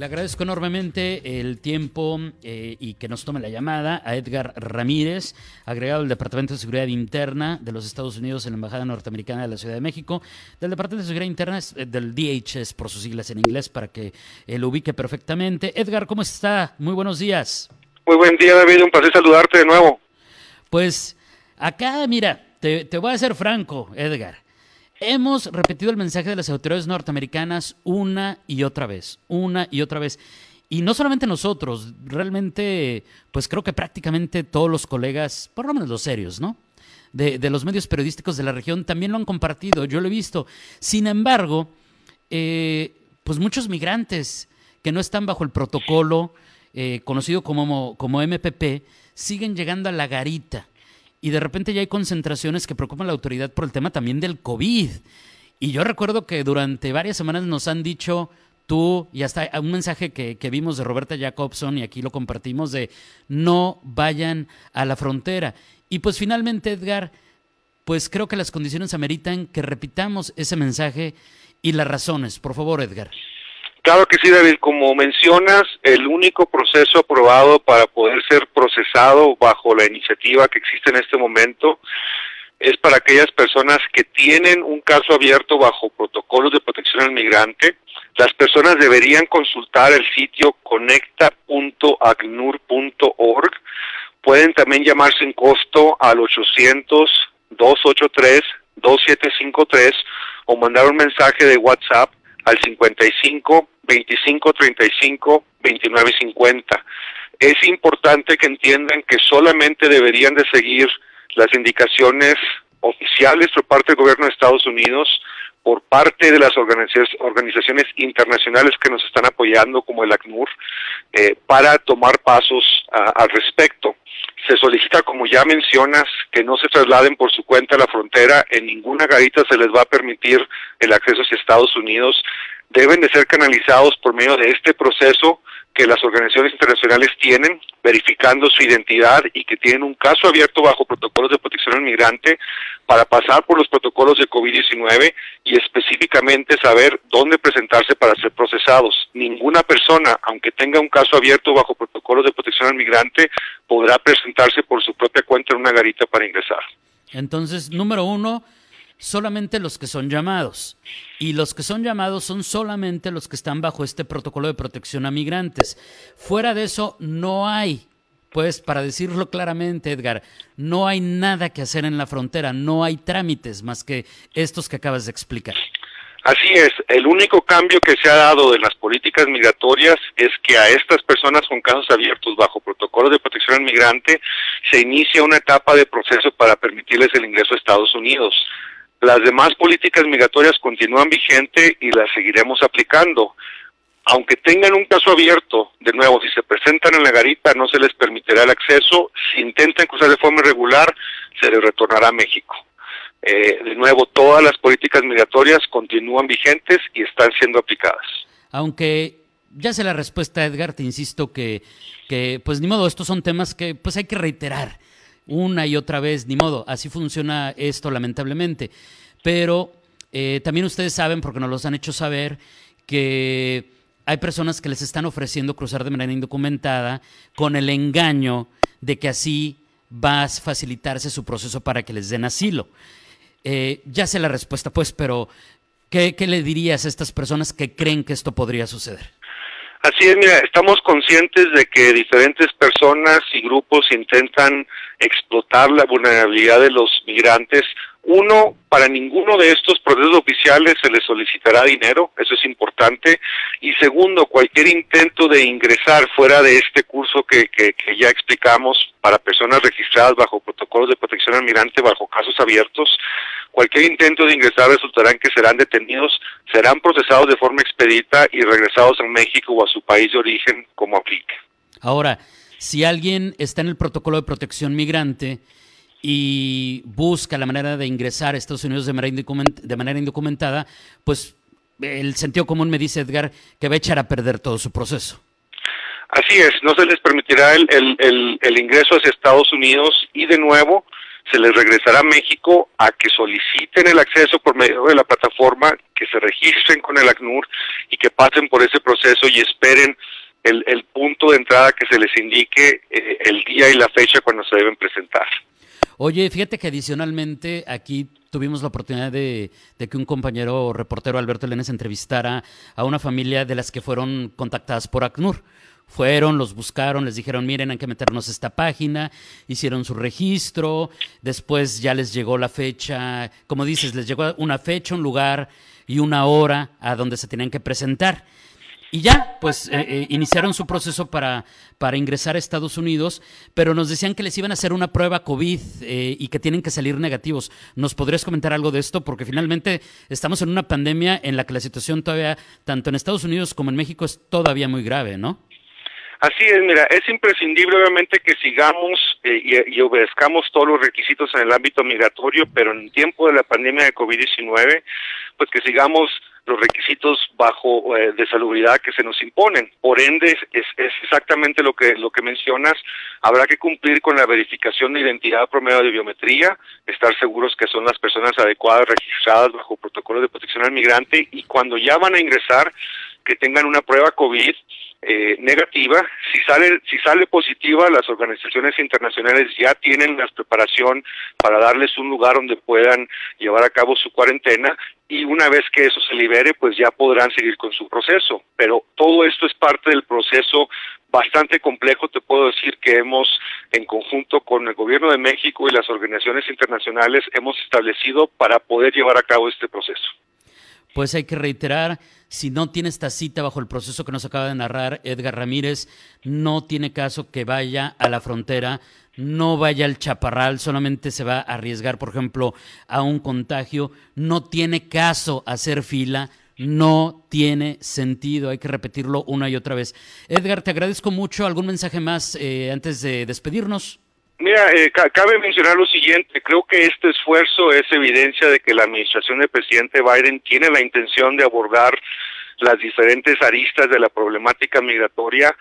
Le agradezco enormemente el tiempo eh, y que nos tome la llamada a Edgar Ramírez, agregado del Departamento de Seguridad Interna de los Estados Unidos en la Embajada Norteamericana de la Ciudad de México, del Departamento de Seguridad Interna, eh, del DHS por sus siglas en inglés, para que eh, lo ubique perfectamente. Edgar, ¿cómo está? Muy buenos días. Muy buen día, David. Un placer saludarte de nuevo. Pues acá, mira, te, te voy a ser franco, Edgar. Hemos repetido el mensaje de las autoridades norteamericanas una y otra vez, una y otra vez. Y no solamente nosotros, realmente, pues creo que prácticamente todos los colegas, por lo menos los serios, ¿no? De, de los medios periodísticos de la región también lo han compartido, yo lo he visto. Sin embargo, eh, pues muchos migrantes que no están bajo el protocolo eh, conocido como, como MPP siguen llegando a la garita y de repente ya hay concentraciones que preocupan a la autoridad por el tema también del COVID. Y yo recuerdo que durante varias semanas nos han dicho tú y hasta un mensaje que, que, vimos de Roberta Jacobson y aquí lo compartimos de no vayan a la frontera. Y pues finalmente, Edgar, pues creo que las condiciones ameritan que repitamos ese mensaje y las razones. Por favor, Edgar. Claro que sí, David. Como mencionas, el único proceso aprobado para poder ser procesado bajo la iniciativa que existe en este momento es para aquellas personas que tienen un caso abierto bajo protocolos de protección al migrante. Las personas deberían consultar el sitio conecta.acnur.org. Pueden también llamar sin costo al 800-283-2753 o mandar un mensaje de WhatsApp al 55 25 35 29 50. Es importante que entiendan que solamente deberían de seguir las indicaciones oficiales por parte del gobierno de Estados Unidos, por parte de las organizaciones internacionales que nos están apoyando, como el ACNUR, eh, para tomar pasos a, al respecto. Se solicita, como ya mencionas, que no se trasladen por su cuenta a la frontera. En ninguna garita se les va a permitir el acceso hacia Estados Unidos. Deben de ser canalizados por medio de este proceso que las organizaciones internacionales tienen, verificando su identidad y que tienen un caso abierto bajo protocolos de protección al migrante para pasar por los protocolos de COVID-19 y específicamente saber dónde presentarse para ser procesados. Ninguna persona, aunque tenga un caso abierto bajo protocolos de protección al migrante, podrá presentarse por su propia cuenta en una garita para ingresar. Entonces, número uno, solamente los que son llamados. Y los que son llamados son solamente los que están bajo este protocolo de protección a migrantes. Fuera de eso, no hay, pues para decirlo claramente, Edgar, no hay nada que hacer en la frontera, no hay trámites más que estos que acabas de explicar. Así es, el único cambio que se ha dado de las políticas migratorias es que a estas personas con casos abiertos bajo protocolos de protección al migrante se inicia una etapa de proceso para permitirles el ingreso a Estados Unidos. Las demás políticas migratorias continúan vigente y las seguiremos aplicando. Aunque tengan un caso abierto, de nuevo, si se presentan en la garita no se les permitirá el acceso. Si intentan cruzar de forma irregular, se les retornará a México. Eh, de nuevo, todas las políticas migratorias continúan vigentes y están siendo aplicadas. Aunque ya sé la respuesta, Edgar, te insisto que, que pues ni modo, estos son temas que pues hay que reiterar una y otra vez, ni modo, así funciona esto lamentablemente. Pero eh, también ustedes saben, porque nos los han hecho saber, que hay personas que les están ofreciendo cruzar de manera indocumentada con el engaño de que así va a facilitarse su proceso para que les den asilo. Eh, ya sé la respuesta, pues, pero ¿qué, ¿qué le dirías a estas personas que creen que esto podría suceder? Así es, mira, estamos conscientes de que diferentes personas y grupos intentan explotar la vulnerabilidad de los migrantes. Uno, para ninguno de estos procesos oficiales se les solicitará dinero, eso es importante. Y segundo, cualquier intento de ingresar fuera de este curso que, que, que ya explicamos para personas registradas bajo protocolos de protección al migrante, bajo casos abiertos, cualquier intento de ingresar resultará en que serán detenidos, serán procesados de forma expedita y regresados a México o a su país de origen como aplique. Ahora, si alguien está en el protocolo de protección migrante y busca la manera de ingresar a Estados Unidos de manera, de manera indocumentada, pues el sentido común me dice Edgar que va a echar a perder todo su proceso. Así es, no se les permitirá el, el, el, ingreso hacia Estados Unidos y de nuevo se les regresará a México a que soliciten el acceso por medio de la plataforma, que se registren con el ACNUR y que pasen por ese proceso y esperen el, el punto de entrada que se les indique eh, el día y la fecha cuando se deben presentar. Oye, fíjate que adicionalmente aquí tuvimos la oportunidad de, que un compañero reportero, Alberto Lenes, entrevistara a una familia de las que fueron contactadas por ACNUR. Fueron, los buscaron, les dijeron, miren, hay que meternos esta página, hicieron su registro, después ya les llegó la fecha, como dices, les llegó una fecha, un lugar y una hora a donde se tenían que presentar. Y ya, pues eh, eh, iniciaron su proceso para, para ingresar a Estados Unidos, pero nos decían que les iban a hacer una prueba COVID eh, y que tienen que salir negativos. ¿Nos podrías comentar algo de esto? Porque finalmente estamos en una pandemia en la que la situación todavía, tanto en Estados Unidos como en México, es todavía muy grave, ¿no? Así es, mira, es imprescindible obviamente que sigamos y, y, obedezcamos todos los requisitos en el ámbito migratorio, pero en tiempo de la pandemia de COVID-19, pues que sigamos los requisitos bajo eh, de salubridad que se nos imponen. Por ende, es, es, exactamente lo que lo que mencionas. Habrá que cumplir con la verificación de identidad por medio de biometría, estar seguros que son las personas adecuadas registradas bajo protocolo de protección al migrante y cuando ya van a ingresar que tengan una prueba COVID eh, negativa. Si sale, si sale positiva, las organizaciones internacionales ya tienen la preparación para darles un lugar donde puedan llevar a cabo su cuarentena y una vez que eso se libere, pues ya podrán seguir con su proceso. Pero todo esto es parte del proceso bastante complejo, te puedo decir que hemos, en conjunto con el Gobierno de México y las organizaciones internacionales, hemos establecido para poder llevar a cabo este proceso. Pues hay que reiterar, si no tiene esta cita bajo el proceso que nos acaba de narrar Edgar Ramírez, no tiene caso que vaya a la frontera, no vaya al chaparral, solamente se va a arriesgar, por ejemplo, a un contagio, no tiene caso hacer fila, no tiene sentido, hay que repetirlo una y otra vez. Edgar, te agradezco mucho. ¿Algún mensaje más eh, antes de despedirnos? Mira, eh, cabe mencionar lo siguiente, creo que este esfuerzo es evidencia de que la administración del presidente Biden tiene la intención de abordar las diferentes aristas de la problemática migratoria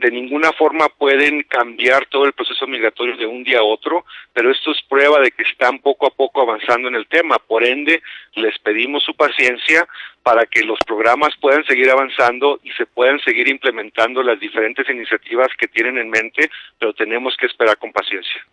de ninguna forma pueden cambiar todo el proceso migratorio de un día a otro, pero esto es prueba de que están poco a poco avanzando en el tema. Por ende, les pedimos su paciencia para que los programas puedan seguir avanzando y se puedan seguir implementando las diferentes iniciativas que tienen en mente, pero tenemos que esperar con paciencia.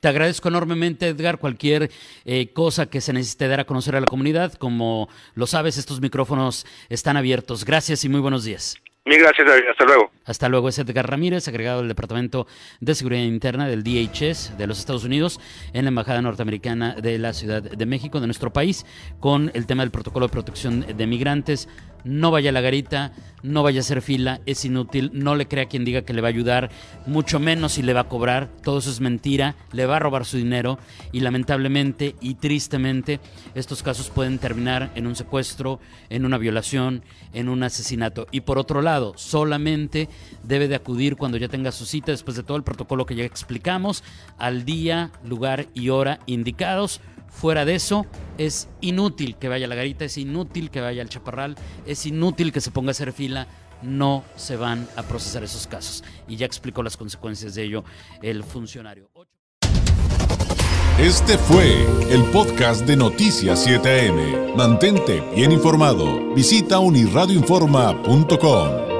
Te agradezco enormemente, Edgar, cualquier eh, cosa que se necesite dar a conocer a la comunidad. Como lo sabes, estos micrófonos están abiertos. Gracias y muy buenos días. Mil gracias, David. Hasta luego. Hasta luego. Es Edgar Ramírez, agregado del Departamento de Seguridad Interna del DHS de los Estados Unidos en la Embajada Norteamericana de la Ciudad de México, de nuestro país, con el tema del protocolo de protección de migrantes no vaya a la garita, no vaya a hacer fila, es inútil, no le crea quien diga que le va a ayudar, mucho menos si le va a cobrar, todo eso es mentira, le va a robar su dinero y lamentablemente y tristemente estos casos pueden terminar en un secuestro, en una violación, en un asesinato. Y por otro lado, solamente debe de acudir cuando ya tenga su cita, después de todo el protocolo que ya explicamos, al día, lugar y hora indicados Fuera de eso, es inútil que vaya a la garita, es inútil que vaya al chaparral, es inútil que se ponga a hacer fila. No se van a procesar esos casos. Y ya explicó las consecuencias de ello el funcionario. Este fue el podcast de Noticias 7am. Mantente bien informado. Visita unirradioinforma.com.